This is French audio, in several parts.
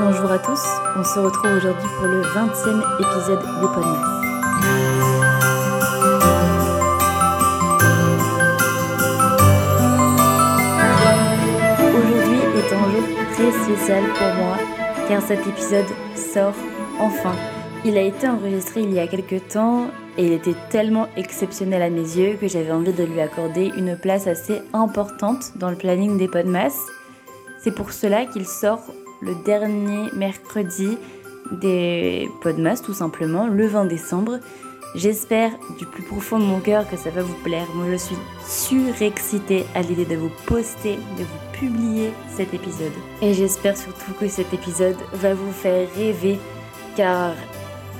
Bonjour à tous, on se retrouve aujourd'hui pour le 20e épisode de Podmas. Aujourd'hui est un jour très spécial pour moi car cet épisode sort enfin. Il a été enregistré il y a quelques temps et il était tellement exceptionnel à mes yeux que j'avais envie de lui accorder une place assez importante dans le planning des Podmas. C'est pour cela qu'il sort le dernier mercredi des Podmas tout simplement, le 20 décembre. J'espère du plus profond de mon cœur que ça va vous plaire. Moi je suis surexcitée à l'idée de vous poster, de vous publier cet épisode. Et j'espère surtout que cet épisode va vous faire rêver car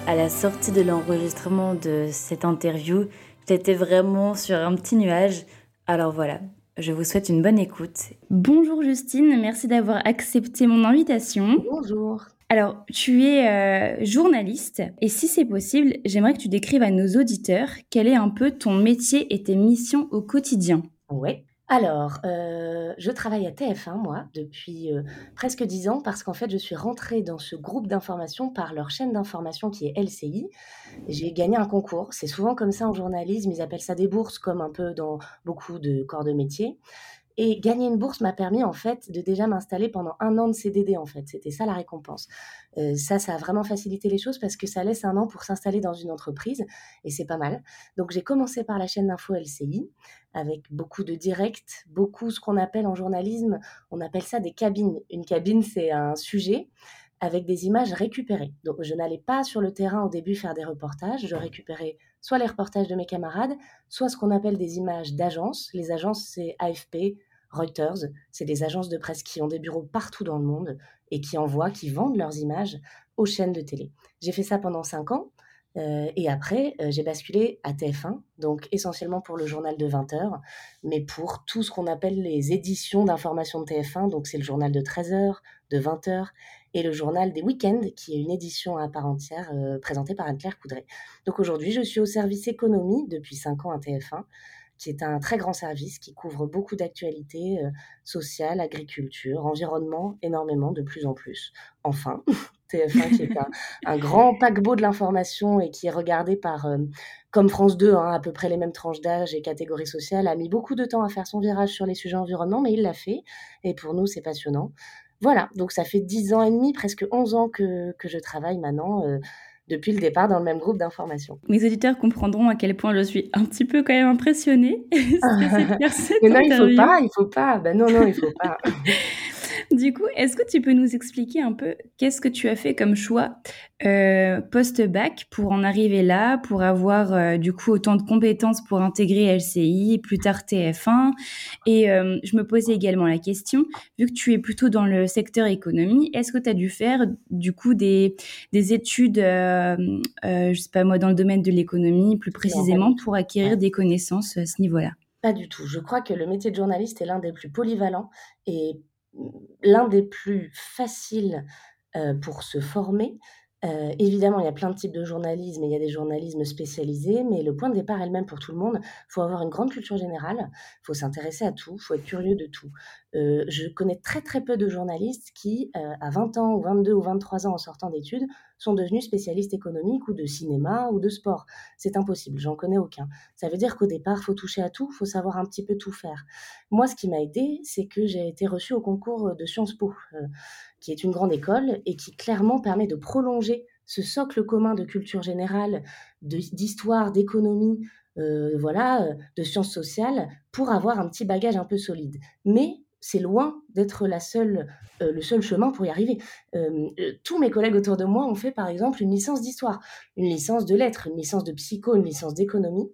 à la sortie de l'enregistrement de cette interview, j'étais vraiment sur un petit nuage. Alors voilà, je vous souhaite une bonne écoute. Bonjour Justine, merci d'avoir accepté mon invitation. Bonjour. Alors, tu es euh, journaliste et si c'est possible, j'aimerais que tu décrives à nos auditeurs quel est un peu ton métier et tes missions au quotidien. Oui. Alors, euh, je travaille à TF1, moi, depuis euh, presque dix ans, parce qu'en fait, je suis rentrée dans ce groupe d'information par leur chaîne d'information qui est LCI. J'ai gagné un concours. C'est souvent comme ça en journalisme, ils appellent ça des bourses, comme un peu dans beaucoup de corps de métier. Et gagner une bourse m'a permis en fait de déjà m'installer pendant un an de CDD en fait. C'était ça la récompense. Euh, ça, ça a vraiment facilité les choses parce que ça laisse un an pour s'installer dans une entreprise et c'est pas mal. Donc j'ai commencé par la chaîne d'info LCI avec beaucoup de directs, beaucoup ce qu'on appelle en journalisme, on appelle ça des cabines. Une cabine, c'est un sujet avec des images récupérées. Donc je n'allais pas sur le terrain au début faire des reportages, je récupérais soit les reportages de mes camarades, soit ce qu'on appelle des images d'agence. Les agences, c'est AFP, Reuters, c'est des agences de presse qui ont des bureaux partout dans le monde et qui envoient, qui vendent leurs images aux chaînes de télé. J'ai fait ça pendant cinq ans. Euh, et après, euh, j'ai basculé à TF1, donc essentiellement pour le journal de 20 heures, mais pour tout ce qu'on appelle les éditions d'information de TF1, donc c'est le journal de 13 heures, de 20 heures, et le journal des week-ends, qui est une édition à part entière euh, présentée par Anne-Claire Coudray. Donc aujourd'hui, je suis au service économie depuis 5 ans à TF1, qui est un très grand service qui couvre beaucoup d'actualités euh, sociales, agriculture, environnement, énormément, de plus en plus. Enfin, TF1 qui est un, grand paquebot de l'information et qui est regardé par, euh, comme France 2, hein, à peu près les mêmes tranches d'âge et catégories sociales, a mis beaucoup de temps à faire son virage sur les sujets environnement, mais il l'a fait. Et pour nous, c'est passionnant. Voilà, donc ça fait 10 ans et demi, presque 11 ans que, que je travaille maintenant. Euh, depuis le départ dans le même groupe d'information. Mes auditeurs comprendront à quel point je suis un petit peu quand même impressionnée. Mais non, il faut pas, il faut pas. Ben non, non, il faut pas. Du coup, est-ce que tu peux nous expliquer un peu qu'est-ce que tu as fait comme choix euh, post-bac pour en arriver là, pour avoir euh, du coup autant de compétences pour intégrer LCI, plus tard TF1 Et euh, je me posais également la question, vu que tu es plutôt dans le secteur économie, est-ce que tu as dû faire du coup des, des études, je sais pas moi, dans le domaine de l'économie plus précisément pour acquérir des connaissances à ce niveau-là? Pas du tout. Je crois que le métier de journaliste est l'un des plus polyvalents et l'un des plus faciles pour se former. Évidemment, il y a plein de types de journalisme et il y a des journalismes spécialisés, mais le point de départ est le même pour tout le monde. Il faut avoir une grande culture générale, il faut s'intéresser à tout, il faut être curieux de tout. je connais très très peu de journalistes qui, à 20 ans ou 22 ou 23 ans en sortant d'études, sont devenus spécialistes économiques ou de cinéma ou de sport. C'est impossible, j'en connais aucun. Ça veut dire qu'au départ, faut toucher à tout, faut savoir un petit peu tout faire. Moi, ce qui m'a aidé, c'est que j'ai été reçue au concours de Sciences Po, euh, qui est une grande école et qui clairement permet de prolonger ce socle commun de culture générale, d'histoire, d'économie, euh, voilà, euh, de sciences sociales, pour avoir un petit bagage un peu solide. Mais c'est loin d'être euh, le seul chemin pour y arriver. Tous mes collègues autour de moi ont fait, par exemple, une licence d'histoire, une licence de lettres, une licence de psycho, une licence d'économie.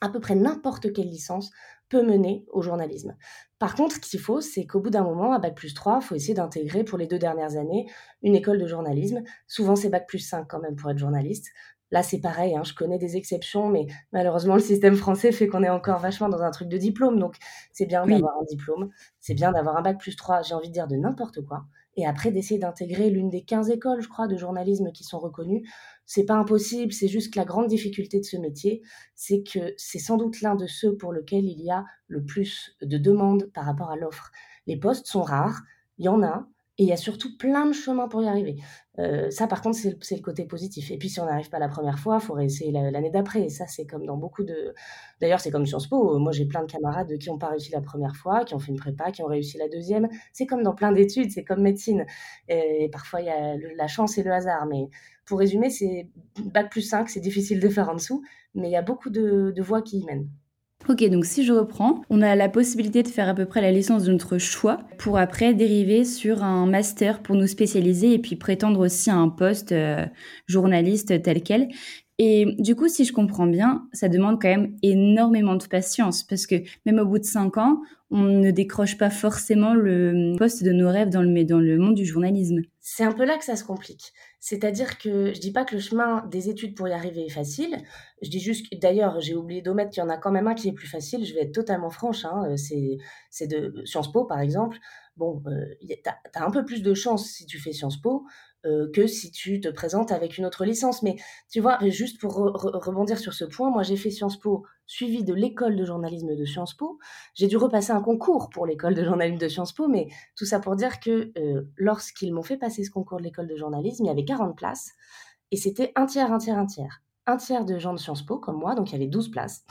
À peu près n'importe quelle licence peut mener au journalisme. Par contre, ce qu'il faut, c'est qu'au bout d'un moment, à Bac plus 3, il faut essayer d'intégrer pour les deux dernières années une école de journalisme. Souvent, c'est Bac plus 5 quand même pour être journaliste. Là, c'est pareil, hein, je connais des exceptions, mais malheureusement, le système français fait qu'on est encore vachement dans un truc de diplôme. Donc, c'est bien d'avoir un diplôme, c'est bien d'avoir un bac plus 3, j'ai envie de dire de n'importe quoi. Et après, d'essayer d'intégrer l'une des 15 écoles, je crois, de journalisme qui sont reconnues. C'est pas impossible, c'est juste que la grande difficulté de ce métier, c'est que c'est sans doute l'un de ceux pour lesquels il y a le plus de demandes par rapport à l'offre. Les postes sont rares, il y en a, Et il y a surtout plein de chemins pour y arriver. Euh, ça, par contre, c'est le, côté positif. Et puis, si on n'arrive pas la première fois, il faut réessayer l'année d'après. Et ça, c'est comme dans beaucoup de. D'ailleurs, c'est comme Sciences Po. Moi, j'ai plein de camarades qui n'ont pas réussi la première fois, qui ont fait une prépa, qui ont réussi la deuxième. C'est comme dans plein d'études, c'est comme médecine. Et parfois, il y a la chance et le hasard. Mais pour résumer, c'est bac plus 5, c'est difficile de faire en dessous, mais il y a beaucoup de, de voies qui y mènent. Ok, donc si je reprends, on a la possibilité de faire à peu près la licence de notre choix pour après dériver sur un master pour nous spécialiser et puis prétendre aussi à un poste euh, journaliste tel quel. Et du coup, si je comprends bien, ça demande quand même énormément de patience parce que même au bout de cinq ans, on ne décroche pas forcément le poste de nos rêves dans le, dans le monde du journalisme. C'est un peu là que ça se complique. C'est-à-dire que je dis pas que le chemin des études pour y arriver est facile. Je dis juste que, d'ailleurs, j'ai oublié d'omettre qu'il y en a quand même un qui est plus facile. Je vais être totalement franche. Hein. Euh, c'est, de Sciences Po, par exemple. Bon, euh, tu as, un peu plus de chance si tu fais Sciences Po. Euh, que si tu te présentes avec une autre licence. Mais tu vois, juste pour rebondir sur ce point, moi j'ai fait Sciences Po suivi de l'école de journalisme de Sciences Po. J'ai dû repasser un concours pour l'école de journalisme de Sciences Po, mais tout ça pour dire que euh, lorsqu'ils m'ont fait passer ce concours de l'école de journalisme, il y avait 40 places et c'était un tiers, un tiers, un tiers. Un tiers de gens de Sciences Po, comme moi, donc il y avait 12 places.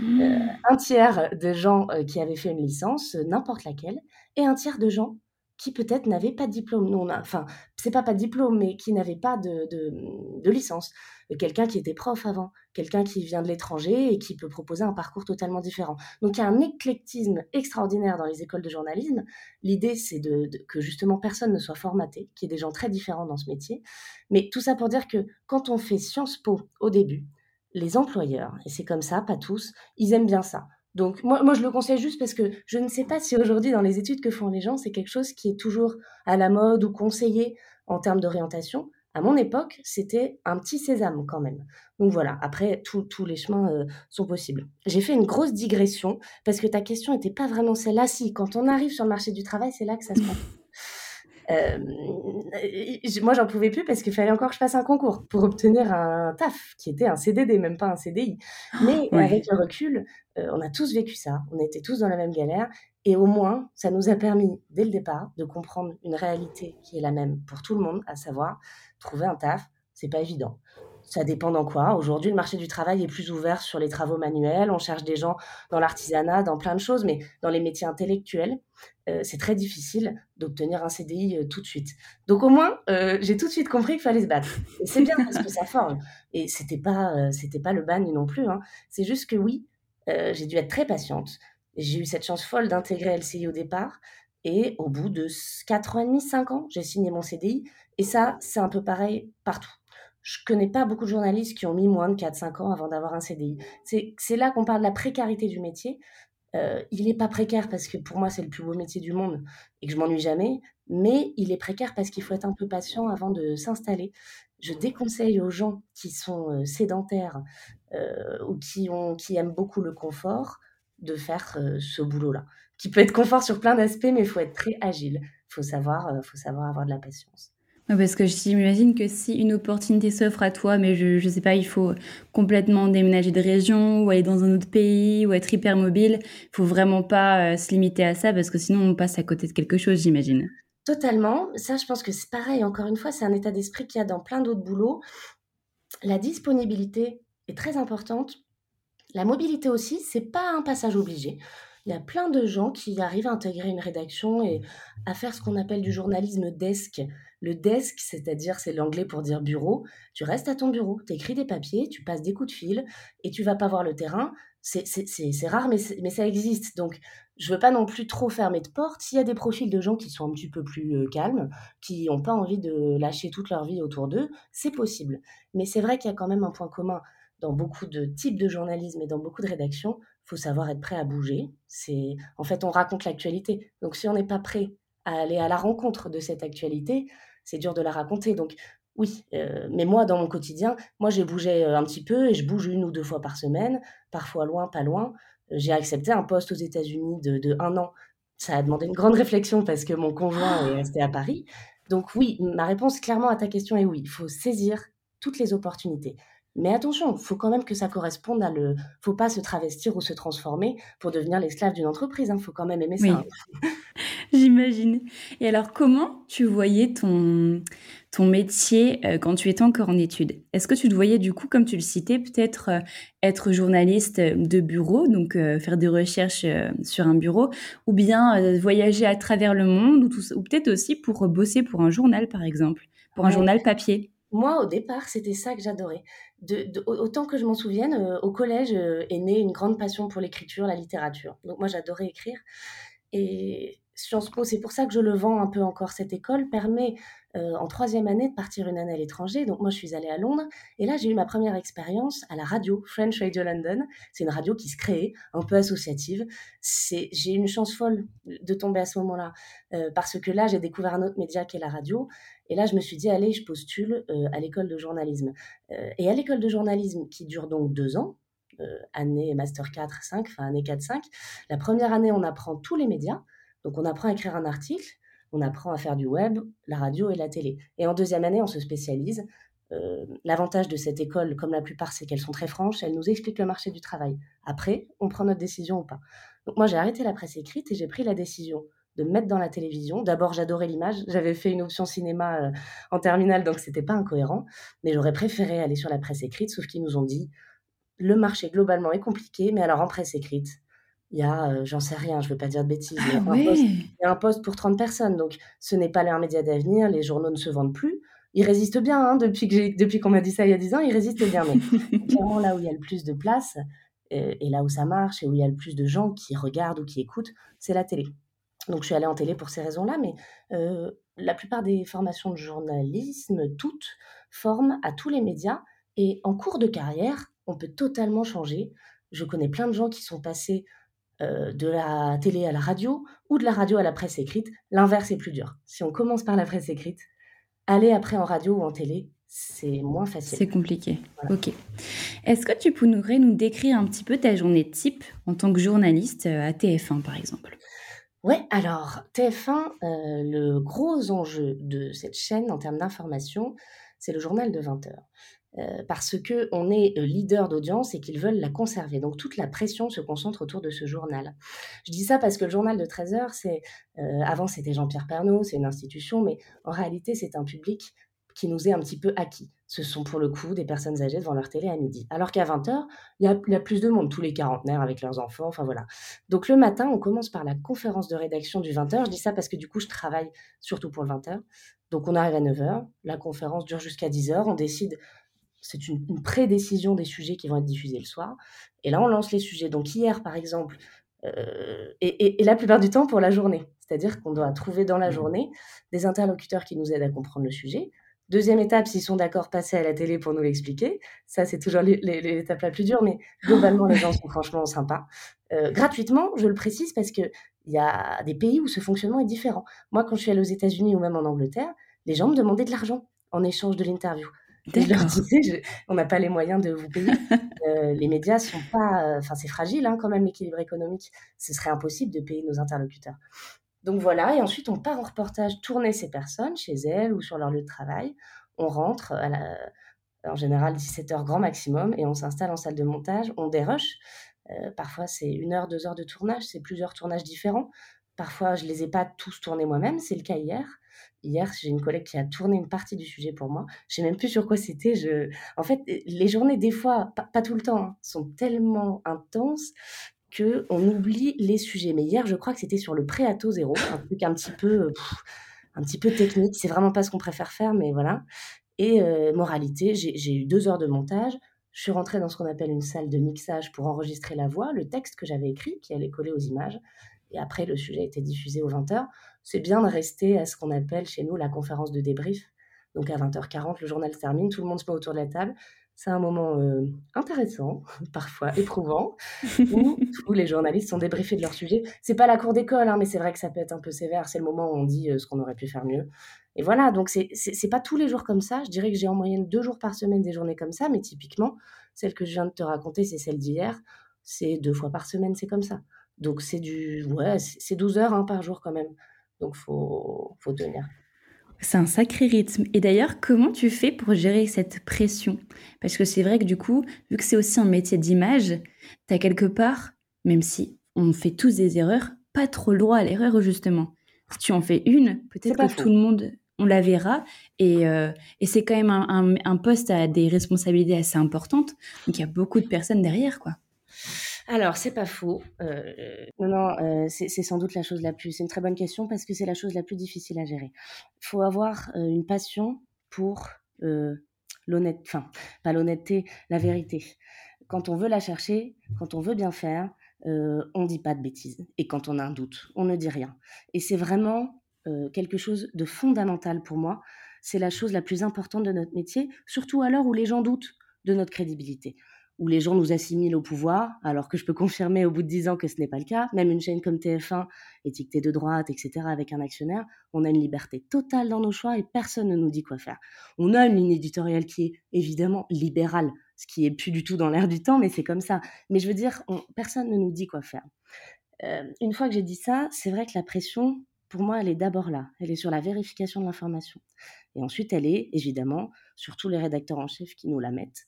Mmh. Euh, un tiers de gens qui avaient fait une licence, n'importe laquelle, et un tiers de gens qui peut-être n'avaient pas de diplôme. Non, enfin, c'est pas pas de diplôme, mais qui n'avaient pas de, de, licence. Quelqu'un qui était prof avant, quelqu'un qui vient de l'étranger et qui peut proposer un parcours totalement différent. Donc il y a un éclectisme extraordinaire dans les écoles de journalisme. L'idée, c'est de, que justement personne ne soit formaté, qu'il y ait des gens très différents dans ce métier. Mais tout ça pour dire que quand on fait Sciences Po au début, les employeurs, et c'est comme ça, pas tous, ils aiment bien ça. Donc moi, moi, je le conseille juste parce que je ne sais pas si aujourd'hui, dans les études que font les gens, c'est quelque chose qui est toujours à la mode ou conseillé en termes d'orientation. À mon époque, c'était un petit sésame quand même. Donc voilà, après, tous les chemins euh, sont possibles. J'ai fait une grosse digression parce que ta question n'était pas vraiment celle-là. Si, quand on arrive sur le marché du travail, c'est là que ça se passe. Euh, moi, j'en pouvais plus parce qu'il fallait encore que je fasse un concours pour obtenir un taf qui était un CDD, même pas un CDI. Mais avec le recul, euh, on a tous vécu ça, on était tous dans la même galère. Et au moins, ça nous a permis, dès le départ, de comprendre une réalité qui est la même pour tout le monde, à savoir, trouver un taf, c'est pas évident. Ça dépend dans quoi. Aujourd'hui, le marché du travail est plus ouvert sur les travaux manuels. On cherche des gens dans l'artisanat, dans plein de choses, mais dans les métiers intellectuels, euh, c'est très difficile d'obtenir un CDI euh, tout de suite. Donc au moins, euh, j'ai tout de suite compris qu'il fallait se battre. C'est bien parce que ça forme. Et c'était pas, c'était pas le bagne non plus. Hein. C'est juste que oui, j'ai dû être très patiente. J'ai eu cette chance folle d'intégrer LCI au départ. Et au bout de 4 ans et demi, 5 ans, j'ai signé mon CDI. Et ça, c'est un peu pareil partout. Je connais pas beaucoup de journalistes qui ont mis moins de 4-5 ans avant d'avoir un CDI. C'est là qu'on parle de la précarité du métier. Euh, il n'est pas précaire parce que pour moi c'est le plus beau métier du monde et que je m'ennuie jamais, mais il est précaire parce qu'il faut être un peu patient avant de s'installer. Je déconseille aux gens qui sont euh, sédentaires euh, ou qui, ont, qui aiment beaucoup le confort de faire ce boulot-là, qui peut être confort sur plein d'aspects, mais il faut être très agile. Il faut savoir, faut savoir avoir de la patience. Parce que j'imagine que si une opportunité s'offre à toi, mais je ne sais pas, il faut complètement déménager de région ou aller dans un autre pays ou être hyper mobile, il faut vraiment pas euh, se limiter à ça parce que sinon on passe à côté de quelque chose, j'imagine. Totalement. Ça, je pense que c'est pareil. Encore une fois, c'est un état d'esprit qu'il y a dans plein d'autres boulots. La disponibilité est très importante. La mobilité aussi, c'est pas un passage obligé. Il y a plein de gens qui arrivent à intégrer une rédaction et à faire ce qu'on appelle du journalisme desk. Le desk, c'est-à-dire, c'est l'anglais pour dire bureau. Tu restes à ton bureau, tu écris des papiers, tu passes des coups de fil et tu vas pas voir le terrain. C'est rare, mais, ça existe. Donc, je veux pas non plus trop fermer de porte. S'il y a des profils de gens qui sont un petit peu plus euh, calmes, qui n'ont pas envie de lâcher toute leur vie autour d'eux, c'est possible. Mais c'est vrai qu'il y a quand même un point commun dans beaucoup de types de journalisme et dans beaucoup de rédactions, faut savoir être prêt à bouger. C'est en fait on raconte l'actualité. Donc si on n'est pas prêt à aller à la rencontre de cette actualité, c'est dur de la raconter. Donc oui, euh, mais moi dans mon quotidien, moi j'ai bougé euh, un petit peu et je bouge une ou deux fois par semaine, parfois loin, pas loin. Euh, j'ai accepté un poste aux États-Unis de, de un an. Ça a demandé une grande réflexion parce que mon conjoint est resté à Paris. Donc oui, ma réponse clairement à ta question est oui. Il faut saisir toutes les opportunités Mais attention, il faut quand même que ça corresponde à le. faut pas se travestir ou se transformer pour devenir l'esclave d'une entreprise. Il hein. faut quand même aimer ça. Hein. J'imagine. Et alors, comment tu voyais ton, ton métier euh, quand tu étais encore en études? Est-ce que tu te voyais du coup, comme tu le citais, peut-être euh, être journaliste de bureau, donc euh, faire des recherches sur un bureau, ou bien voyager à travers le monde, ou, ou peut-être aussi pour bosser pour un journal, par exemple, pour un journal papier? Moi, au départ, c'était ça que j'adorais. Autant que je m'en souvienne, au collège est née une grande passion pour l'écriture, la littérature. Donc moi, j'adorais écrire. Et Sciences Po, c'est pour ça que je le vends un peu encore. Cette école permet euh, en troisième année de partir une année à l'étranger. Donc moi, je suis allée à Londres et là, j'ai eu ma première expérience à la radio, French Radio London. C'est une radio qui se crée, un peu associative. C'est, j'ai eu une chance folle de tomber à ce moment-là euh, parce que là, j'ai découvert un autre média qui est la radio. Et là, je me suis dit, allez, je postule euh, à l'école de journalisme. et à l'école de journalisme, qui dure donc deux ans, année master 4, 5, enfin année 4, 5, la première année, on apprend tous les médias. Donc on apprend à écrire un article, on apprend à faire du web, la radio et la télé. Et en deuxième année, on se spécialise. Euh, l'avantage de cette école, comme la plupart, c'est qu'elles sont très franches, elles nous expliquent le marché du travail. Après, on prend notre décision ou pas. Donc moi, j'ai arrêté la presse écrite et j'ai pris la décision de me mettre dans la télévision. D'abord, j'adorais l'image. J'avais fait une option cinéma euh, en terminale, donc c'était pas incohérent. Mais j'aurais préféré aller sur la presse écrite, sauf qu'ils nous ont dit le marché globalement est compliqué, mais alors en presse écrite, il y a, euh, j'en sais rien, je ne veux pas dire de bêtises, ah il, y a un poste, pour 30 personnes. Donc, ce n'est pas un média d'avenir, les journaux ne se vendent plus. Ils résistent bien, hein, depuis, que depuis qu'on m'a dit ça il y a 10 ans, ils résistent bien. Mais clairement, là où il y a le plus de place, euh, et, là où ça marche, et où il y a le plus de gens qui regardent ou qui écoutent, c'est la télé. Donc, je suis allée en télé pour ces raisons-là, mais euh, la plupart des formations de journalisme, toutes, forment à tous les médias. Et en cours de carrière, on peut totalement changer. Je connais plein de gens qui sont passés euh, de la télé à la radio ou de la radio à la presse écrite, l'inverse est plus dur. Si on commence par la presse écrite, aller après en radio ou en télé, c'est moins facile. C'est compliqué. Ok. Est-ce que tu pourrais nous décrire un petit peu ta journée type en tant que journaliste euh, à TF1 par exemple? Ouais, alors TF1, euh, le gros enjeu de cette chaîne en termes d'information, c'est le journal de 20 heures. Euh, parce qu'on est euh, leader d'audience et qu'ils veulent la conserver. Donc toute la pression se concentre autour de ce journal. Je dis ça parce que le journal de 13 heures, c'est avant c'était Jean-Pierre Pernaud, c'est une institution, mais en réalité c'est un public qui nous est un petit peu acquis. Ce sont pour le coup des personnes âgées devant leur télé à midi. Alors qu'à 20h, il y, a plus de monde, tous les quarantenaires avec leurs enfants, enfin voilà. Donc le matin, on commence par la conférence de rédaction du 20h. Je dis ça parce que du coup, je travaille surtout pour le 20h. Donc on arrive à 9h, la conférence dure jusqu'à 10h, on décide c'est une, une pré-décision des sujets qui vont être diffusés le soir. Et là, on lance les sujets. Donc hier, par exemple, euh, et, la plupart du temps pour la journée. C'est-à-dire qu'on doit trouver dans la mmh. journée des interlocuteurs qui nous aident à comprendre le sujet. Deuxième étape, s'ils sont d'accord, passer à la télé pour nous l'expliquer. Ça, c'est toujours l'étape la plus dure, mais globalement, les gens sont franchement sympas. Euh, gratuitement, je le précise parce qu'il y a des pays où ce fonctionnement est différent. Moi, quand je suis allée aux États-Unis ou même en Angleterre, les gens me demandaient de l'argent en échange de l'interview je leur disais, on n'a pas les moyens de vous payer. Euh, les médias sont pas, euh, enfin c'est fragile hein, quand même l'équilibre économique. Ce serait impossible de payer nos interlocuteurs. Donc voilà, et ensuite on part en reportage tourner ces personnes chez elles ou sur leur lieu de travail. On rentre à la, en général 17 heures grand maximum et on s'installe en salle de montage. On dérush. Euh, parfois c'est une heure, deux heures de tournage, c'est plusieurs tournages différents. Parfois je les ai pas tous tournés moi-même, c'est le cas hier. Hier, j'ai une collègue qui a tourné une partie du sujet pour moi. Je sais même plus sur quoi c'était. En fait, les journées, des fois, pas, tout le temps, hein, sont tellement intenses que on oublie les sujets. Mais hier, je crois que c'était sur le préato zéro, un truc un petit peu, un petit peu technique. C'est vraiment pas ce qu'on préfère faire, mais voilà. Et euh, moralité, j'ai eu deux heures de montage. Je suis rentrée dans ce qu'on appelle une salle de mixage pour enregistrer la voix, le texte que j'avais écrit, qui allait coller aux images. Et après, le sujet a été diffusé aux 20h c'est bien de rester à ce qu'on appelle chez nous la conférence de débrief. Donc à 20h40, le journal se termine, tout le monde se met autour de la table. C'est un moment euh, intéressant, parfois éprouvant, où tous les journalistes sont débriefés de leur sujet. C'est pas la cour d'école, hein, mais c'est vrai que ça peut être un peu sévère. C'est le moment où on dit euh, ce qu'on aurait pu faire mieux. Et voilà, donc c'est pas tous les jours comme ça. Je dirais que j'ai en moyenne deux jours par semaine des journées comme ça, mais typiquement, celle que je viens de te raconter, c'est celle d'hier. C'est deux fois par semaine, c'est comme ça. Donc c'est du, ouais, c'est 12 heures hein, par jour quand même. Donc, faut, faut tenir. C'est un sacré rythme. Et d'ailleurs, comment tu fais pour gérer cette pression? Parce que c'est vrai que du coup, vu que c'est aussi un métier d'image, tu as quelque part, même si on fait tous des erreurs, pas trop le droit à l'erreur justement. Si tu en fais une, peut-être que tout le monde, on la verra. Et, euh, c'est quand même un, un, poste à des responsabilités assez importantes. Donc il y a beaucoup de personnes derrière, quoi. Alors, c'est pas faux. Euh, non, non, euh, c'est sans doute la chose la plus. C'est une très bonne question parce que c'est la chose la plus difficile à gérer. Il faut avoir une passion pour l'honnêteté, enfin, pas l'honnêteté, la vérité. Quand on veut la chercher, quand on veut bien faire, on on dit pas de bêtises. Et quand on a un doute, on ne dit rien. Et c'est vraiment quelque chose de fondamental pour moi. C'est la chose la plus importante de notre métier, surtout à l'heure où les gens doutent de notre crédibilité où les gens nous assimilent au pouvoir, alors que je peux confirmer au bout de dix ans que ce n'est pas le cas. Même une chaîne comme TF1, étiquetée de droite, etc., avec un actionnaire, on a une liberté totale dans nos choix et personne ne nous dit quoi faire. On a une ligne éditoriale qui est évidemment libérale, ce qui est plus du tout dans l'air du temps, mais c'est comme ça. Mais je veux dire, personne ne nous dit quoi faire. Euh, une fois que j'ai dit ça, c'est vrai que la pression, pour moi, elle est d'abord là. Elle est sur la vérification de l'information. Et ensuite, elle est évidemment sur tous les rédacteurs en chef qui nous la mettent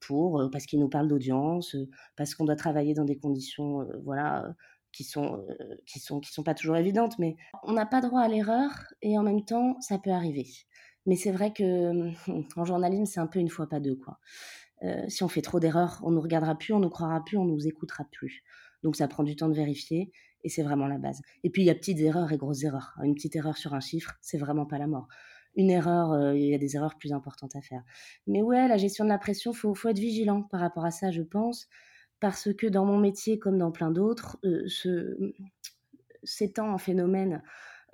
pour, euh, parce qu'ils nous parlent d'audience, euh, parce qu'on doit travailler dans des conditions voilà, qui sont, qui, sont, qui sont pas toujours évidentes, mais on n'a pas droit à l'erreur et en même temps, ça peut arriver. Mais c'est vrai que en journalisme, c'est un peu une fois pas deux. Quoi. si on fait trop d'erreurs, on nous regardera plus, on nous croira plus, on nous écoutera plus. Donc ça prend du temps de vérifier et c'est vraiment la base. Et puis il y a petites erreurs et grosses erreurs. Une petite erreur sur un chiffre, c'est vraiment pas la mort une erreur, euh, il y a des erreurs plus importantes à faire. Mais ouais, la gestion de la pression, faut, faut être vigilant par rapport à ça, je pense, parce que dans mon métier, comme dans plein d'autres, euh, s'étend un phénomène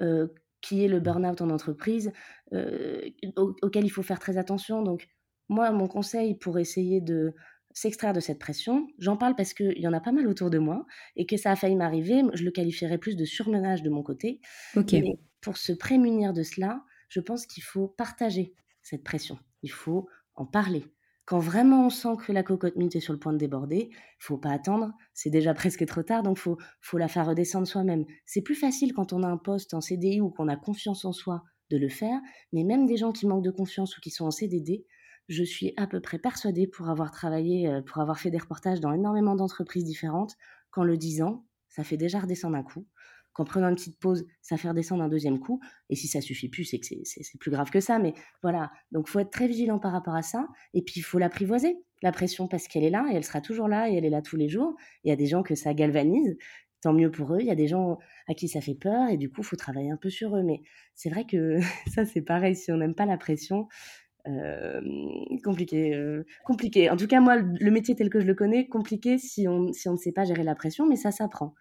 euh, qui est le burn-out en entreprise, auquel il faut faire très attention. Donc, moi, mon conseil pour essayer de s'extraire de cette pression, j'en parle parce qu'il y en a pas mal autour de moi et que ça a failli m'arriver, je le qualifierais plus de surmenage de mon côté. Ok. Mais pour se prémunir de cela, je pense qu'il faut partager cette pression. Il faut en parler. Quand vraiment on sent que la cocotte minute est sur le point de déborder, faut pas attendre, c'est déjà presque trop tard, donc faut, faut la faire redescendre soi-même. C'est plus facile quand on a un poste en CDI ou qu'on a confiance en soi de le faire, mais même des gens qui manquent de confiance ou qui sont en CDD, je suis à peu près persuadée pour avoir travaillé, euh, pour avoir fait des reportages dans énormément d'entreprises différentes, qu'en le disant, ça fait déjà redescendre un coup qu'en prenant une petite pause, ça fait redescendre un deuxième coup. Et si ça suffit plus, c'est que c'est plus grave que ça. Mais voilà, donc faut être très vigilant par rapport à ça. Et puis il faut l'apprivoiser, la pression, parce qu'elle est là et elle sera toujours là et elle est là tous les jours. Il y a des gens que ça galvanise, tant mieux pour eux. Il y a des gens à qui ça fait peur et du coup, faut travailler un peu sur eux. Mais c'est vrai que ça, c'est pareil. Si on n'aime pas la pression, euh, compliqué, euh, compliqué. En tout cas, moi, le métier tel que je le connais, compliqué si on, si on ne sait pas gérer la pression, mais ça s'apprend.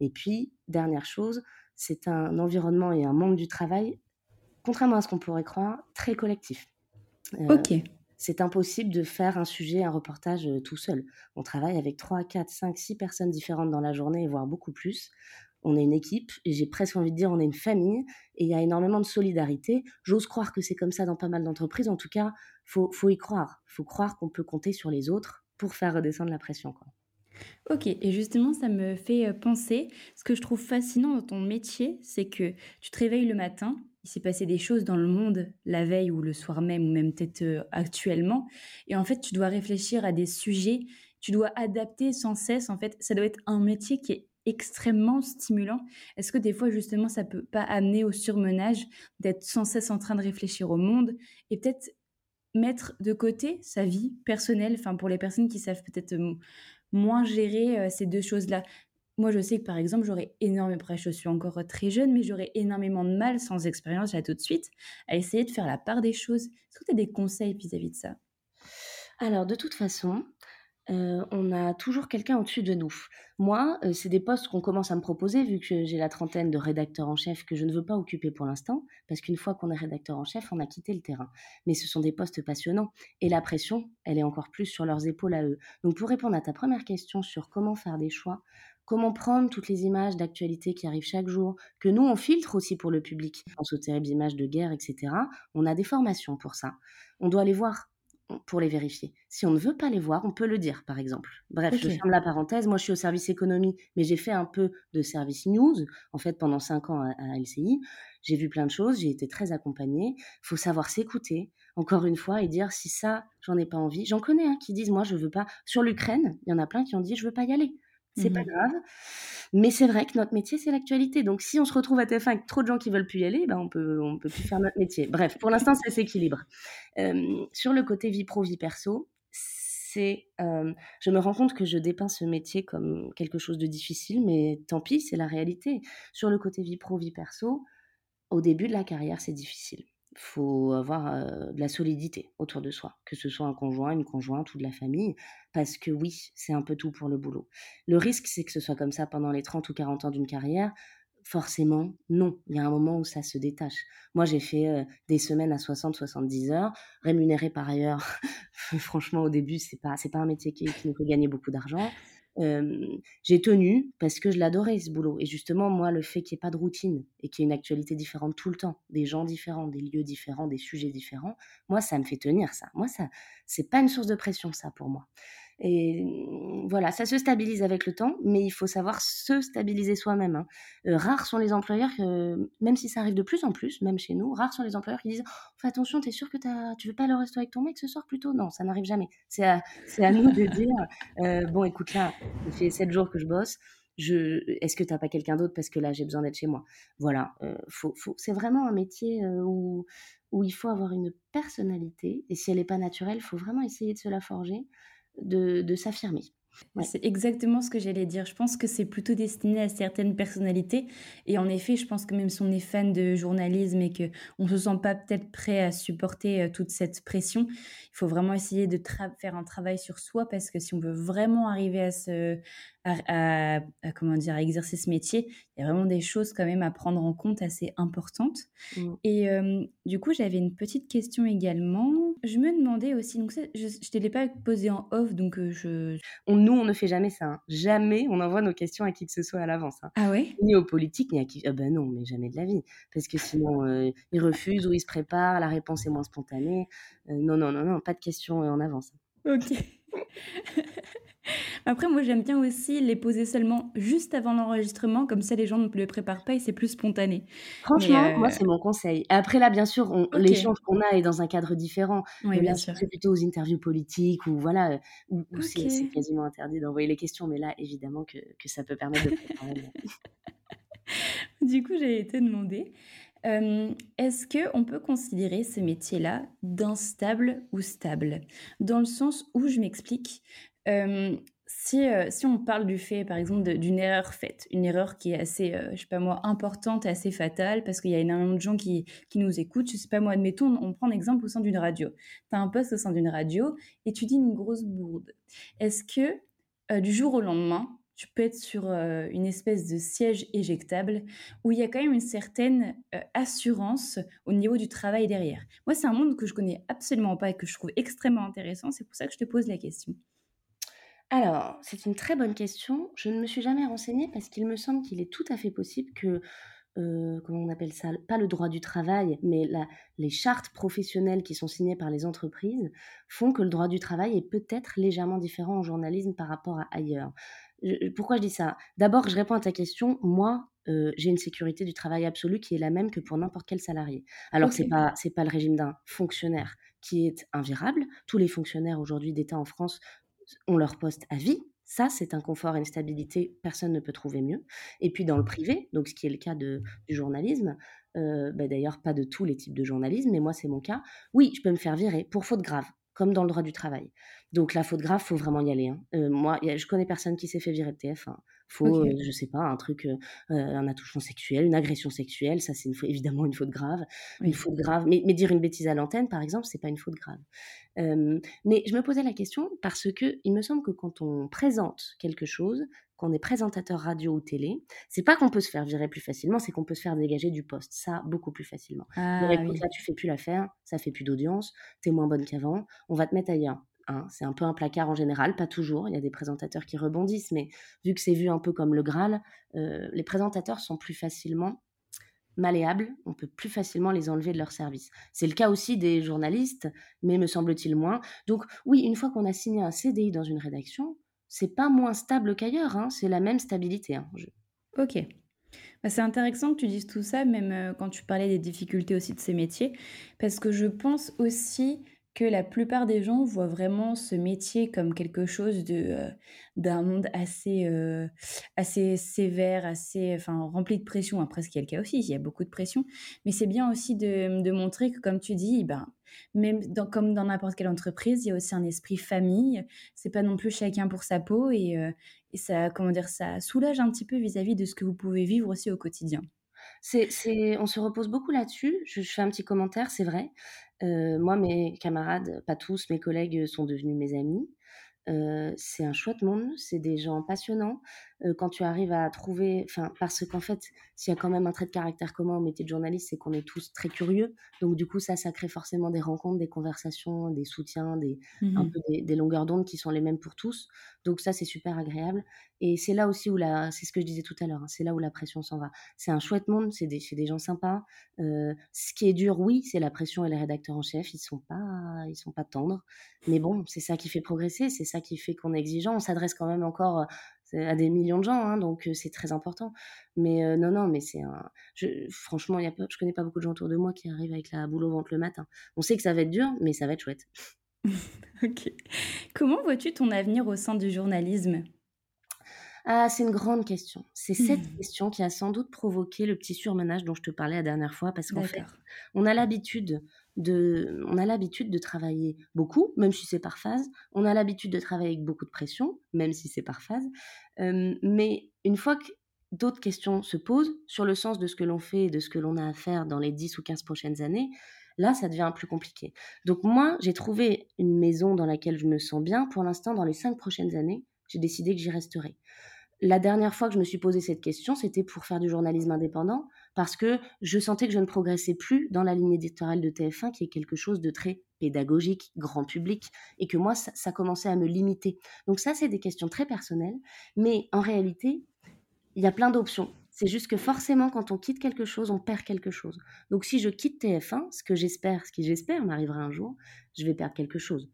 Et puis, dernière chose, c'est un environnement et un monde du travail, contrairement à ce qu'on pourrait croire, très collectif. Euh, ok. C'est impossible de faire un sujet, un reportage euh, tout seul. On travaille avec 3, 4, 5, 6 personnes différentes dans la journée, voire beaucoup plus. On est une équipe, et j'ai presque envie de dire on est une famille, et il y a énormément de solidarité. J'ose croire que c'est comme ça dans pas mal d'entreprises. En tout cas, faut, faut y croire. Il faut croire qu'on peut compter sur les autres pour faire redescendre la pression. Quoi. Ok, et justement, ça me fait euh, penser, ce que je trouve fascinant dans ton métier, c'est que tu te réveilles le matin, il s'est passé des choses dans le monde la veille ou le soir même, ou même peut-être euh, actuellement, et en fait, tu dois réfléchir à des sujets, tu dois adapter sans cesse, en fait, ça doit être un métier qui est extrêmement stimulant. Est-ce que des fois, justement, ça peut pas amener au surmenage d'être sans cesse en train de réfléchir au monde et peut-être mettre de côté sa vie personnelle, enfin pour les personnes qui savent peut-être euh, moins gérer ces deux choses-là. Moi, je sais que par exemple, j'aurais énormément, après je suis encore très jeune, mais j'aurais énormément de mal, sans expérience là tout de suite, à essayer de faire la part des choses. Est-ce que tu as des conseils vis-à-vis de ça? Alors, de toute façon, on a toujours quelqu'un au-dessus de nous. Moi, c'est des postes qu'on commence à me proposer, vu que j'ai la trentaine de rédacteurs en chef que je ne veux pas occuper pour l'instant, parce qu'une fois qu'on est rédacteur en chef, on a quitté le terrain. Mais ce sont des postes passionnants, et la pression, elle est encore plus sur leurs épaules à eux. Donc pour répondre à ta première question sur comment faire des choix, comment prendre toutes les images d'actualité qui arrivent chaque jour, que nous, on filtre aussi pour le public, aux terribles images de guerre, etc., on a des formations pour ça. On doit aller voir pour les vérifier. Si on ne veut pas les voir, on peut le dire, par exemple. Bref, je ferme la parenthèse. Moi, je suis au service économie, mais j'ai fait un peu de service news, en fait, pendant cinq ans à, LCI. J'ai vu plein de choses, j'ai été très accompagnée. Il faut savoir s'écouter, encore une fois, et dire si ça, j'en ai pas envie. J'en connais hein, qui disent, moi, je veux pas. Sur l'Ukraine, il y en a plein qui ont dit, je veux pas y aller. C'est pas mmh grave. Mais c'est vrai que notre métier, c'est l'actualité. Donc, si on se retrouve à TF1 avec trop de gens qui veulent plus y aller, ben on peut, on peut plus faire notre métier. Bref, pour l'instant, ça s'équilibre. Euh, sur le côté vie pro, vie perso, c'est, euh, je me rends compte que je dépeins ce métier comme quelque chose de difficile, mais tant pis, c'est la réalité. Sur le côté vie pro, vie perso, au début de la carrière, c'est difficile faut avoir de la solidité autour de soi, que ce soit un conjoint, une conjointe ou de la famille, parce que oui, c'est un peu tout pour le boulot. Le risque, c'est que ce soit comme ça pendant les 30 ou 40 ans d'une carrière. Forcément, non. Il y a un moment où ça se détache. Moi, j'ai fait des semaines à 60-70 heures, rémunéré par ailleurs. Franchement, au début, c'est pas, pas un métier qui, qui nous fait gagner beaucoup d'argent j'ai tenu parce que je l'adorais ce boulot. Et justement, moi, le fait qu'il n'y ait pas de routine et qu'il y ait une actualité différente tout le temps, des gens différents, des lieux différents, des sujets différents, moi, ça me fait tenir ça. Moi, ça, c'est pas une source de pression, ça, pour moi. Et mmh, voilà, ça se stabilise avec le temps, mais il faut savoir se stabiliser soi-même. Hein. Euh, rares sont les employeurs, même si ça arrive de plus en plus, même chez nous, rares sont les employeurs qui disent Fais attention, t'es sûr que tu veux pas aller au resto avec ton mec ce soir plutôt Non, ça n'arrive jamais. C'est à, à, nous de dire euh, Bon, écoute, là, ça fait sept jours que je bosse. Je, est-ce que tu n'as pas quelqu'un d'autre parce que là j'ai besoin d'être chez moi? Voilà, euh, faut, faut, c'est vraiment un métier où, où il faut avoir une personnalité et si elle n'est pas naturelle, il faut vraiment essayer de se la forger de, s'affirmer. C'est exactement ce que j'allais dire. Je pense que c'est plutôt destiné à certaines personnalités. Et en effet, je pense que même si on est fan de journalisme et qu'on ne se sent pas peut-être prêt à supporter euh, toute cette pression, il faut vraiment essayer de faire un travail sur soi parce que si on veut vraiment arriver à, se, à, comment dire, à exercer ce métier, il y a vraiment des choses quand même à prendre en compte assez importantes. Mmh. Et du coup, j'avais une petite question également. Je me demandais aussi, donc je ne te l'ai pas posé en off, donc je... nous, on ne fait jamais ça. Hein. Jamais on envoie nos questions à qui que ce soit à l'avance. Hein. Ah ouais? Ni aux politiques, ni à qui... Ah ben non, mais jamais de la vie. Parce que sinon, ils refusent ou ils se préparent, la réponse est moins spontanée. non, non, non, non, pas de questions en avance. Ok. Après, moi, j'aime bien aussi les poser seulement juste avant l'enregistrement, comme ça les gens ne le préparent pas et c'est plus spontané. Franchement, moi, euh, c'est mon conseil. Après, là, bien sûr, l'échange qu'on a est dans un cadre différent. Oui, bien sûr. C'est plutôt aux interviews politiques ou voilà, euh, où, c'est quasiment interdit d'envoyer les questions, mais là, évidemment que, que ça peut permettre de préparer. du coup, j'ai été demandé. Euh, est-ce qu'on peut considérer ce métier-là d'instable ou stable? Dans le sens où je m'explique, si, si on parle du fait, par exemple, d'une erreur faite, une erreur qui est assez, je sais pas moi, importante assez fatale, parce qu'il y a énormément de gens qui, nous écoutent, je sais pas moi, admettons, on prend un exemple au sein d'une radio. Tu as un poste au sein d'une radio et tu dis une grosse bourde. Est-ce que du jour au lendemain, tu peux être sur une espèce de siège éjectable où il y a quand même une certaine assurance au niveau du travail derrière? Moi, c'est un monde que je connais absolument pas et que je trouve extrêmement intéressant. C'est pour ça que je te pose la question. Alors, c'est une très bonne question. Je ne me suis jamais renseignée parce qu'il me semble qu'il est tout à fait possible que, euh, comment on appelle ça, pas le droit du travail, mais les chartes professionnelles qui sont signées par les entreprises font que le droit du travail est peut-être légèrement différent en journalisme par rapport à ailleurs. pourquoi je dis ça? D'abord, je réponds à ta question. Moi, euh, j'ai une sécurité du travail absolue qui est la même que pour n'importe quel salarié. Alors, ce c'est pas c'est pas le régime d'un fonctionnaire qui est invirable. Tous les fonctionnaires aujourd'hui d'État en France ont leur poste à vie. Ça, c'est un confort et une stabilité, personne ne peut trouver mieux. Et puis dans le privé, donc ce qui est le cas du journalisme, euh, bah, d'ailleurs pas de tous les types de journalisme, mais moi c'est mon cas, oui, je peux me faire virer pour faute grave, comme dans le droit du travail. Donc la faute grave, faut vraiment y aller. Hein. Euh, moi, je connais personne qui s'est fait virer de TF1. Faut, euh, je sais pas, un truc, euh, un attouchement sexuel, une agression sexuelle, ça c'est évidemment une faute grave, une faute grave. Mais, mais, dire une bêtise à l'antenne, par exemple, c'est pas une faute grave. mais je me posais la question parce que il me semble que quand on présente quelque chose, qu'on est présentateur radio ou télé, c'est pas qu'on peut se faire virer plus facilement, c'est qu'on peut se faire dégager du poste, ça beaucoup plus facilement. Ah, écoute, là tu fais plus l'affaire, ça fait plus d'audience, t'es moins bonne qu'avant, on va te mettre ailleurs. Hein, c'est un peu un placard en général, pas toujours. Il y a des présentateurs qui rebondissent, mais vu que c'est vu un peu comme le Graal, euh, les présentateurs sont plus facilement malléables, on peut plus facilement les enlever de leur service. C'est le cas aussi des journalistes, mais me semble-t-il moins. Donc oui, une fois qu'on a signé un CDI dans une rédaction, c'est pas moins stable qu'ailleurs, hein, c'est la même stabilité. Hein, Ok. Bah, c'est intéressant que tu dises tout ça, même euh, quand tu parlais des difficultés aussi de ces métiers, parce que je pense aussi que la plupart des gens voient vraiment ce métier comme quelque chose de, euh, d'un monde assez, euh, assez sévère, assez, enfin, rempli de pression. Après, ce qui est le cas aussi, il y a beaucoup de pression. Mais c'est bien aussi de, de montrer que, comme tu dis, ben, même dans, comme dans n'importe quelle entreprise, il y a aussi un esprit famille. C'est pas non plus chacun pour sa peau et, euh, ça, comment dire, ça soulage un petit peu vis-à-vis de ce que vous pouvez vivre aussi au quotidien. C'est, c'est, on se repose beaucoup là-dessus. Je fais un petit commentaire, c'est vrai. Euh, moi, mes camarades, pas tous, mes collègues sont devenus mes amis. Euh, c'est un chouette monde, c'est des gens passionnants. Euh, quand tu arrives à trouver, enfin, parce qu'en fait, s'il y a quand même un trait de caractère commun au métier de journaliste, c'est qu'on est tous très curieux. Donc, du coup, ça, ça crée forcément des rencontres, des conversations, des soutiens, des, un Mhm. peu des, des longueurs d'onde qui sont les mêmes pour tous. Donc, ça, c'est super agréable. Et c'est là aussi où la, c'est ce que je disais tout à l'heure, hein, c'est là où la pression s'en va. C'est un chouette monde, c'est des, c'est des gens sympas. Euh, ce qui est dur, oui, c'est la pression et les rédacteurs en chef, ils sont pas, ils sont pas tendres. Mais bon, c'est ça qui fait progresser, c'est ça qui fait qu'on est exigeant. On s'adresse quand même encore à des millions de gens, hein, donc c'est très important. Mais euh, non, non, mais c'est un. Je, franchement, y a pas, je connais pas beaucoup de gens autour de moi qui arrivent avec la boule au ventre le matin. On sait que ça va être dur, mais ça va être chouette. Ok. Comment vois-tu ton avenir au sein du journalisme? Ah, c'est une grande question. C'est cette Mhm. question qui a sans doute provoqué le petit surmenage dont je te parlais la dernière fois, parce qu'en fait, on a l'habitude on a l'habitude de travailler beaucoup, même si c'est par phase. On a l'habitude de travailler avec beaucoup de pression, même si c'est par phase. Euh, mais une fois que d'autres questions se posent sur le sens de ce que l'on fait et de ce que l'on a à faire dans les 10 ou 15 prochaines années, là, ça devient plus compliqué. Donc moi, j'ai trouvé une maison dans laquelle je me sens bien. Pour l'instant, dans les 5 prochaines années, j'ai décidé que j'y resterai. La dernière fois que je me suis posé cette question, c'était pour faire du journalisme indépendant, parce que je sentais que je ne progressais plus dans la ligne éditoriale de TF1, qui est quelque chose de très pédagogique, grand public, et que moi, ça, ça commençait à me limiter. Donc ça, c'est des questions très personnelles, mais en réalité, il y a plein d'options. C'est juste que forcément, quand on quitte quelque chose, on perd quelque chose. Donc si je quitte TF1, ce que j'espère, ce qui j'espère m'arrivera un jour, je vais perdre quelque chose.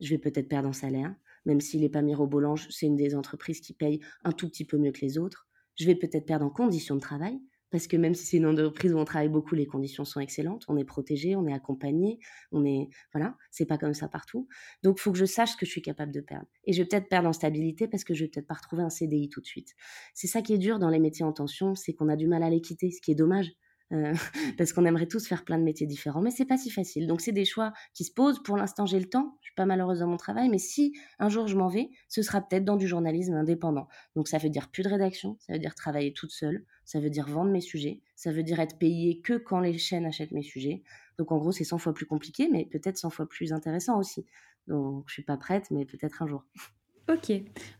Je vais peut-être perdre en salaire, même s'il n'est pas mirobolant, c'est une des entreprises qui paye un tout petit peu mieux que les autres. Je vais peut-être perdre en conditions de travail, parce que même si c'est une entreprise où on travaille beaucoup, les conditions sont excellentes, on est protégé, on est accompagné, on est voilà, c'est pas comme ça partout. Donc il faut que je sache ce que je suis capable de perdre. Et je vais peut-être perdre en stabilité parce que je vais peut-être pas retrouver un CDI tout de suite. C'est ça qui est dur dans les métiers en tension, c'est qu'on a du mal à les quitter, ce qui est dommage. Euh, parce qu'on aimerait tous faire plein de métiers différents, mais c'est pas si facile. Donc c'est des choix qui se posent. Pour l'instant, j'ai le temps. Je suis pas malheureuse dans mon travail, mais si un jour je m'en vais, ce sera peut-être dans du journalisme indépendant. Donc ça veut dire plus de rédaction, ça veut dire travailler toute seule, ça veut dire vendre mes sujets, ça veut dire être payée que quand les chaînes achètent mes sujets. Donc en gros, c'est 100 fois plus compliqué, mais peut-être 100 fois plus intéressant aussi. Donc je suis pas prête, mais peut-être un jour. Ok.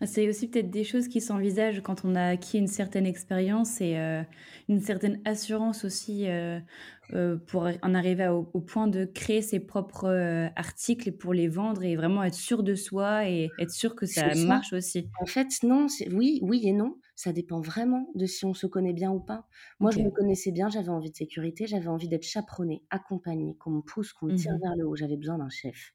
C'est aussi peut-être des choses qui s'envisagent quand on a acquis une certaine expérience et euh, une certaine assurance aussi euh, euh, pour en arriver au, au point de créer ses propres euh, articles pour les vendre et vraiment être sûr de soi et être sûr que ça marche aussi. En fait, non, oui, oui et non. Ça dépend vraiment de si on se connaît bien ou pas. Moi, je me connaissais bien, j'avais envie de sécurité, j'avais envie d'être chaperonnée, accompagnée, qu'on me pousse, qu'on me tire Mhm. vers le haut. J'avais besoin d'un chef.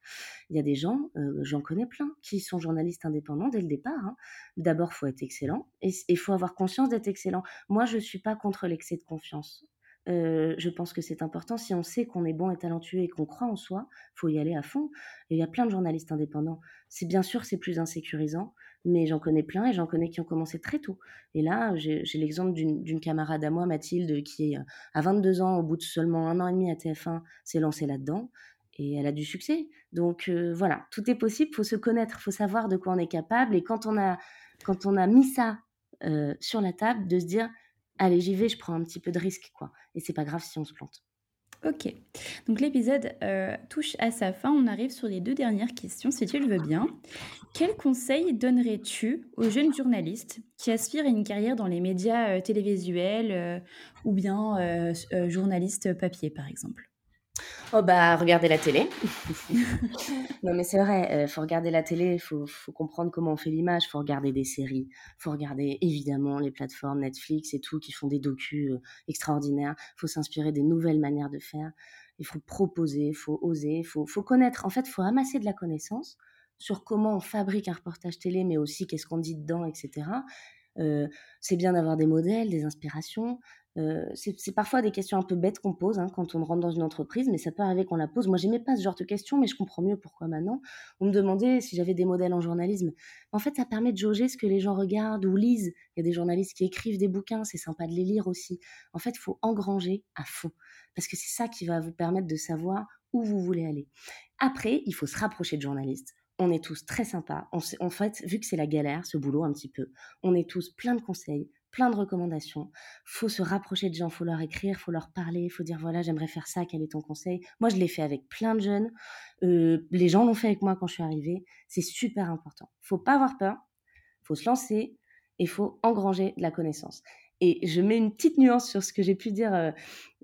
Il y a des gens, euh, j'en connais plein, qui sont journalistes indépendants dès le départ. hein. D'abord, faut être excellent et il faut avoir conscience d'être excellent. Moi, je suis pas contre l'excès de confiance. Euh, je pense que c'est important. Si on sait qu'on est bon et talentueux et qu'on croit en soi, faut y aller à fond. Il y a plein de journalistes indépendants. C'est bien sûr, c'est plus insécurisant, mais j'en connais plein et j'en connais qui ont commencé très tôt. Et là, j'ai l'exemple d'une camarade à moi, Mathilde, qui, euh, à 22 ans, au bout de seulement un an et demi à TF1, s'est lancée là-dedans et elle a du succès. Donc euh, voilà, tout est possible. Faut se connaître, faut savoir de quoi on est capable. Et quand on a quand on a mis ça sur la table, de se dire allez, j'y vais, je prends un petit peu de risque, quoi. Et c'est pas grave si on se plante. Ok. Donc l'épisode euh, touche à sa fin. On arrive sur les deux dernières questions, si tu le veux bien. Quel conseil donnerais-tu aux jeunes journalistes qui aspirent à une carrière dans les médias euh, télévisuels euh, ou bien journalistes papier, par exemple? Oh bah, regarder la télé. non mais c'est vrai, il euh, faut regarder la télé, faut, faut, comprendre comment on fait l'image, faut regarder des séries, faut regarder évidemment les plateformes Netflix et tout qui font des docus euh, extraordinaires, faut s'inspirer des nouvelles manières de faire, il faut proposer, faut oser, faut, faut connaître, en fait faut amasser de la connaissance sur comment on fabrique un reportage télé, mais aussi qu'est-ce qu'on dit dedans, etc. Euh, c'est bien d'avoir des modèles, des inspirations, euh, c'est parfois des questions un peu bêtes qu'on pose hein, quand on rentre dans une entreprise, mais ça peut arriver qu'on la pose. Moi, j'aimais pas ce genre de questions, mais je comprends mieux pourquoi maintenant. On me demandait si j'avais des modèles en journalisme. En fait, ça permet de jauger ce que les gens regardent ou lisent. Il y a des journalistes qui écrivent des bouquins, c'est sympa de les lire aussi. En fait, il faut engranger à fond, parce que c'est ça qui va vous permettre de savoir où vous voulez aller. Après, il faut se rapprocher de journalistes on est tous très sympas. en fait, vu que c'est la galère, ce boulot un petit peu, on est tous plein de conseils, plein de recommandations. Faut se rapprocher de gens, faut leur écrire, faut leur parler, faut dire voilà, j'aimerais faire ça, quel est ton conseil? Moi, je l'ai fait avec plein de jeunes. Euh, les gens l'ont fait avec moi quand je suis arrivée. C'est super important. Faut pas avoir peur, faut se lancer et faut engranger de la connaissance. Et je mets une petite nuance sur ce que j'ai pu dire euh,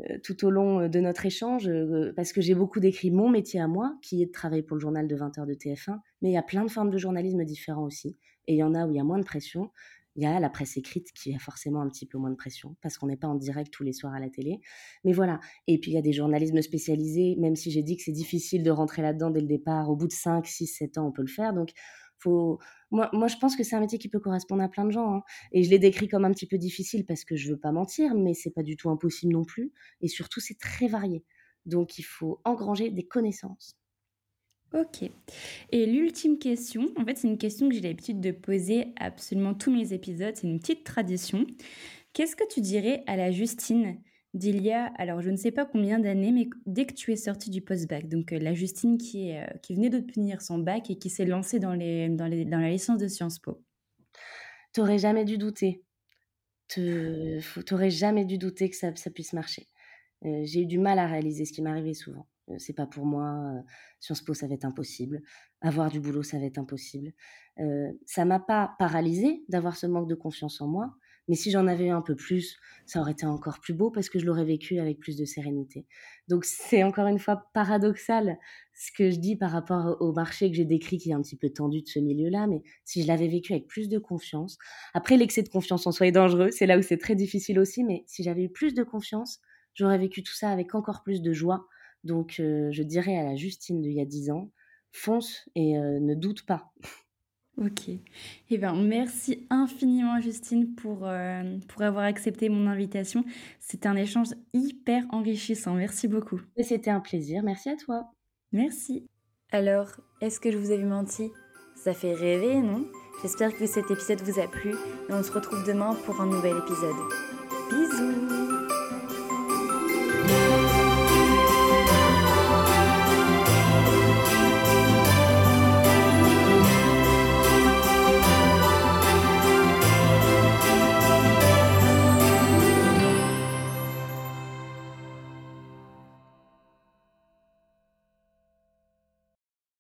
euh, tout au long de notre échange, parce que j'ai beaucoup décrit mon métier à moi, qui est de travailler pour le journal de 20 heures de TF1, mais il y a plein de formes de journalisme différents aussi. Et il y en a où il y a moins de pression, il y a la presse écrite qui a forcément un petit peu moins de pression parce qu'on n'est pas en direct tous les soirs à la télé. Mais voilà. Et puis il y a des journalismes spécialisés, même si j'ai dit que c'est difficile de rentrer là-dedans dès le départ, au bout de 5, 6, 7 ans, on peut le faire. Donc, faut... moi, moi, je pense que c'est un métier qui peut correspondre à plein de gens. Hein. Et je l'ai décrit comme un petit peu difficile parce que je veux pas mentir, mais c'est pas du tout impossible non plus. Et surtout, c'est très varié. Donc, il faut engranger des connaissances. Ok. Et l'ultime question, en fait, c'est une question que j'ai l'habitude de poser à absolument tous mes épisodes. C'est une petite tradition. Qu'est-ce que tu dirais à la Justine d'il y a, alors je ne sais pas combien d'années, mais dès que tu es sortie du post-bac, donc euh, la Justine qui, est, euh, qui venait d'obtenir son bac et qui s'est lancée dans, les, dans, les, dans la licence de Sciences Po? T'aurais jamais dû douter. T'aurais jamais dû douter que ça, puisse marcher. Euh, j'ai eu du mal à réaliser ce qui m'arrivait souvent c'est pas pour moi, Sciences Po ça va être impossible, avoir du boulot ça va être impossible. Ça m'a pas paralysé d'avoir ce manque de confiance en moi, mais si j'en avais eu un peu plus, ça aurait été encore plus beau parce que je l'aurais vécu avec plus de sérénité. Donc c'est encore une fois paradoxal ce que je dis par rapport au marché que j'ai décrit qui est un petit peu tendu de ce milieu-là, mais si je l'avais vécu avec plus de confiance, après l'excès de confiance en soi est dangereux, c'est là où c'est très difficile aussi, mais si j'avais eu plus de confiance, j'aurais vécu tout ça avec encore plus de joie donc, je dirais à la Justine d'il y a 10 ans, fonce et ne doute pas. Ok. Eh bien, merci infiniment, Justine, pour, pour avoir accepté mon invitation. C'était un échange hyper enrichissant. Merci beaucoup. C'était un plaisir. Merci à toi. Merci. Alors, est-ce que je vous avais menti? Ça fait rêver, non? J'espère que cet épisode vous a plu et on se retrouve demain pour un nouvel épisode. Bisous